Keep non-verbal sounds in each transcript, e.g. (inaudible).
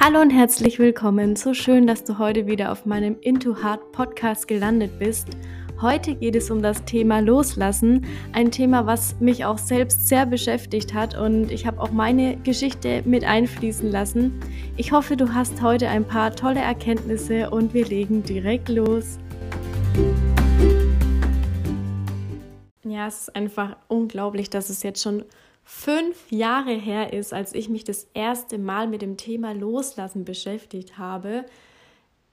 Hallo und herzlich willkommen. So schön, dass du heute wieder auf meinem Into Heart Podcast gelandet bist. Heute geht es um das Thema Loslassen, ein Thema, was mich auch selbst sehr beschäftigt hat und ich habe auch meine Geschichte mit einfließen lassen. Ich hoffe, du hast heute ein paar tolle Erkenntnisse und wir legen direkt los. Ja, es ist einfach unglaublich, dass es jetzt schon fünf Jahre her ist, als ich mich das erste Mal mit dem Thema Loslassen beschäftigt habe.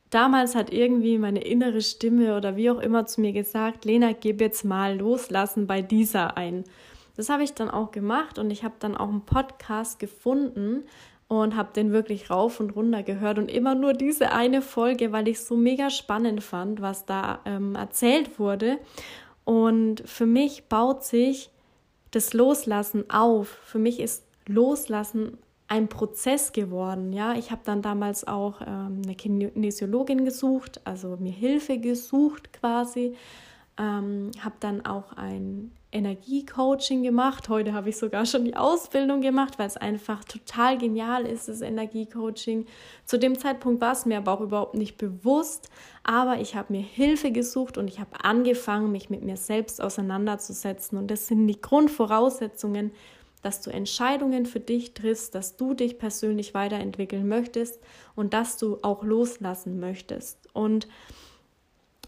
Damals hat irgendwie meine innere Stimme oder wie auch immer zu mir gesagt, Lena, gib jetzt mal Loslassen bei dieser ein. Das habe ich dann auch gemacht und ich habe dann auch einen Podcast gefunden und habe den wirklich rauf und runter gehört und immer nur diese eine Folge, weil ich es so mega spannend fand, was da ähm, erzählt wurde. Und für mich baut sich das Loslassen auf. Für mich ist Loslassen ein Prozess geworden. Ja, ich habe dann damals auch ähm, eine Kinesiologin gesucht, also mir Hilfe gesucht quasi. Ähm, habe dann auch ein Energiecoaching gemacht. Heute habe ich sogar schon die Ausbildung gemacht, weil es einfach total genial ist, das Energiecoaching. Zu dem Zeitpunkt war es mir aber auch überhaupt nicht bewusst, aber ich habe mir Hilfe gesucht und ich habe angefangen, mich mit mir selbst auseinanderzusetzen. Und das sind die Grundvoraussetzungen, dass du Entscheidungen für dich triffst, dass du dich persönlich weiterentwickeln möchtest und dass du auch loslassen möchtest. Und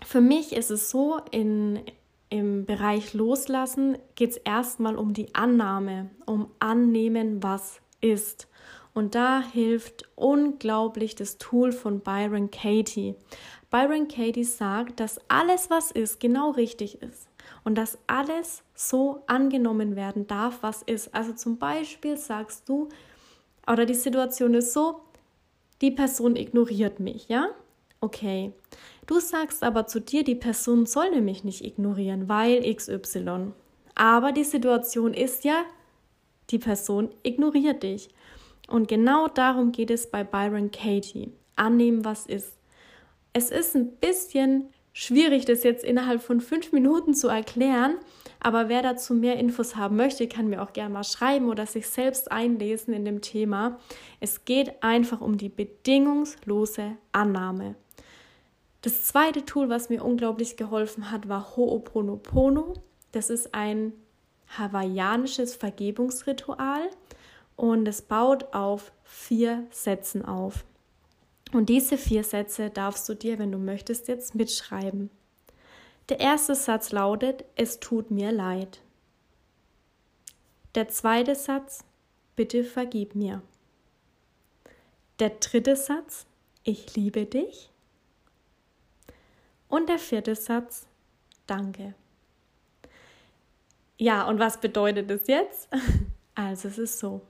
für mich ist es so, in, im Bereich Loslassen geht es erstmal um die Annahme, um Annehmen, was ist. Und da hilft unglaublich das Tool von Byron Katie. Byron Katie sagt, dass alles, was ist, genau richtig ist. Und dass alles so angenommen werden darf, was ist. Also zum Beispiel sagst du, oder die Situation ist so, die Person ignoriert mich, ja? Okay. Du sagst aber zu dir, die Person soll nämlich nicht ignorieren, weil XY. Aber die Situation ist ja, die Person ignoriert dich. Und genau darum geht es bei Byron Katie. Annehmen, was ist. Es ist ein bisschen schwierig, das jetzt innerhalb von fünf Minuten zu erklären, aber wer dazu mehr Infos haben möchte, kann mir auch gerne mal schreiben oder sich selbst einlesen in dem Thema. Es geht einfach um die bedingungslose Annahme. Das zweite Tool, was mir unglaublich geholfen hat, war Ho'oponopono. Das ist ein hawaiianisches Vergebungsritual und es baut auf vier Sätzen auf. Und diese vier Sätze darfst du dir, wenn du möchtest, jetzt mitschreiben. Der erste Satz lautet, es tut mir leid. Der zweite Satz, bitte vergib mir. Der dritte Satz, ich liebe dich. Und der vierte Satz, danke. Ja, und was bedeutet es jetzt? (laughs) Also es ist so.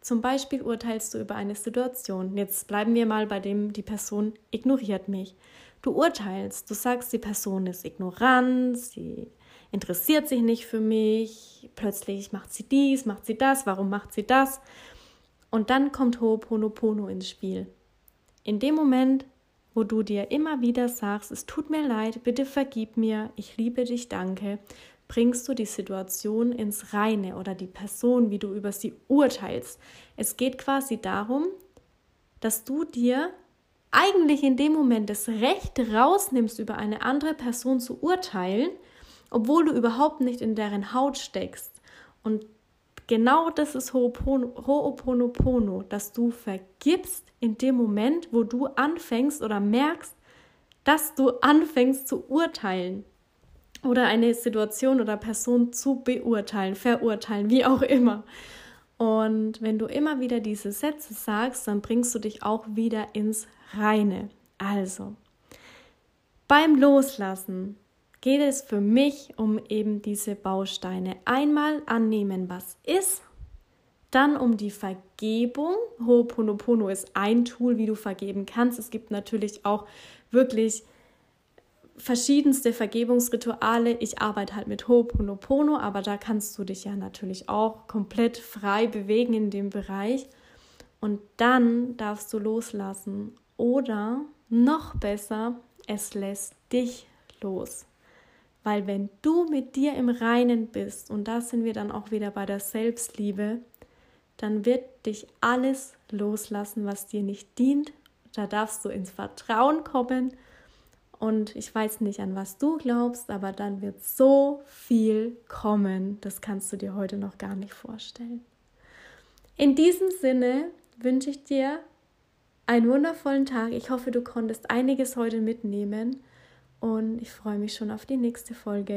Zum Beispiel urteilst du über eine Situation. Jetzt bleiben wir mal bei dem, die Person ignoriert mich. Du urteilst, du sagst, die Person ist ignorant, sie interessiert sich nicht für mich, plötzlich macht sie dies, macht sie das, warum macht sie das? Und dann kommt Ho'oponopono ins Spiel. In dem Moment wo du dir immer wieder sagst, es tut mir leid, bitte vergib mir, ich liebe dich, danke, bringst du die Situation ins Reine oder die Person, wie du über sie urteilst. Es geht quasi darum, dass du dir eigentlich in dem Moment das Recht rausnimmst, über eine andere Person zu urteilen, obwohl du überhaupt nicht in deren Haut steckst. Und Genau das ist Ho'oponopono, dass du vergibst in dem Moment, wo du anfängst oder merkst, dass du anfängst zu urteilen oder eine Situation oder Person zu beurteilen, verurteilen, wie auch immer. Und wenn du immer wieder diese Sätze sagst, dann bringst du dich auch wieder ins Reine. Also, beim Loslassen geht es für mich um eben diese Bausteine. Einmal annehmen, was ist, dann um die Vergebung. Ho'oponopono ist ein Tool, wie du vergeben kannst. Es gibt natürlich auch wirklich verschiedenste Vergebungsrituale. Ich arbeite halt mit Ho'oponopono, aber da kannst du dich ja natürlich auch komplett frei bewegen in dem Bereich. Und dann darfst du loslassen. Oder noch besser, es lässt dich los. Weil wenn du mit dir im Reinen bist, und da sind wir dann auch wieder bei der Selbstliebe, dann wird dich alles loslassen, was dir nicht dient. Da darfst du ins Vertrauen kommen. Und ich weiß nicht, an was du glaubst, aber dann wird so viel kommen. Das kannst du dir heute noch gar nicht vorstellen. In diesem Sinne wünsche ich dir einen wundervollen Tag. Ich hoffe, du konntest einiges heute mitnehmen und ich freue mich schon auf die nächste Folge.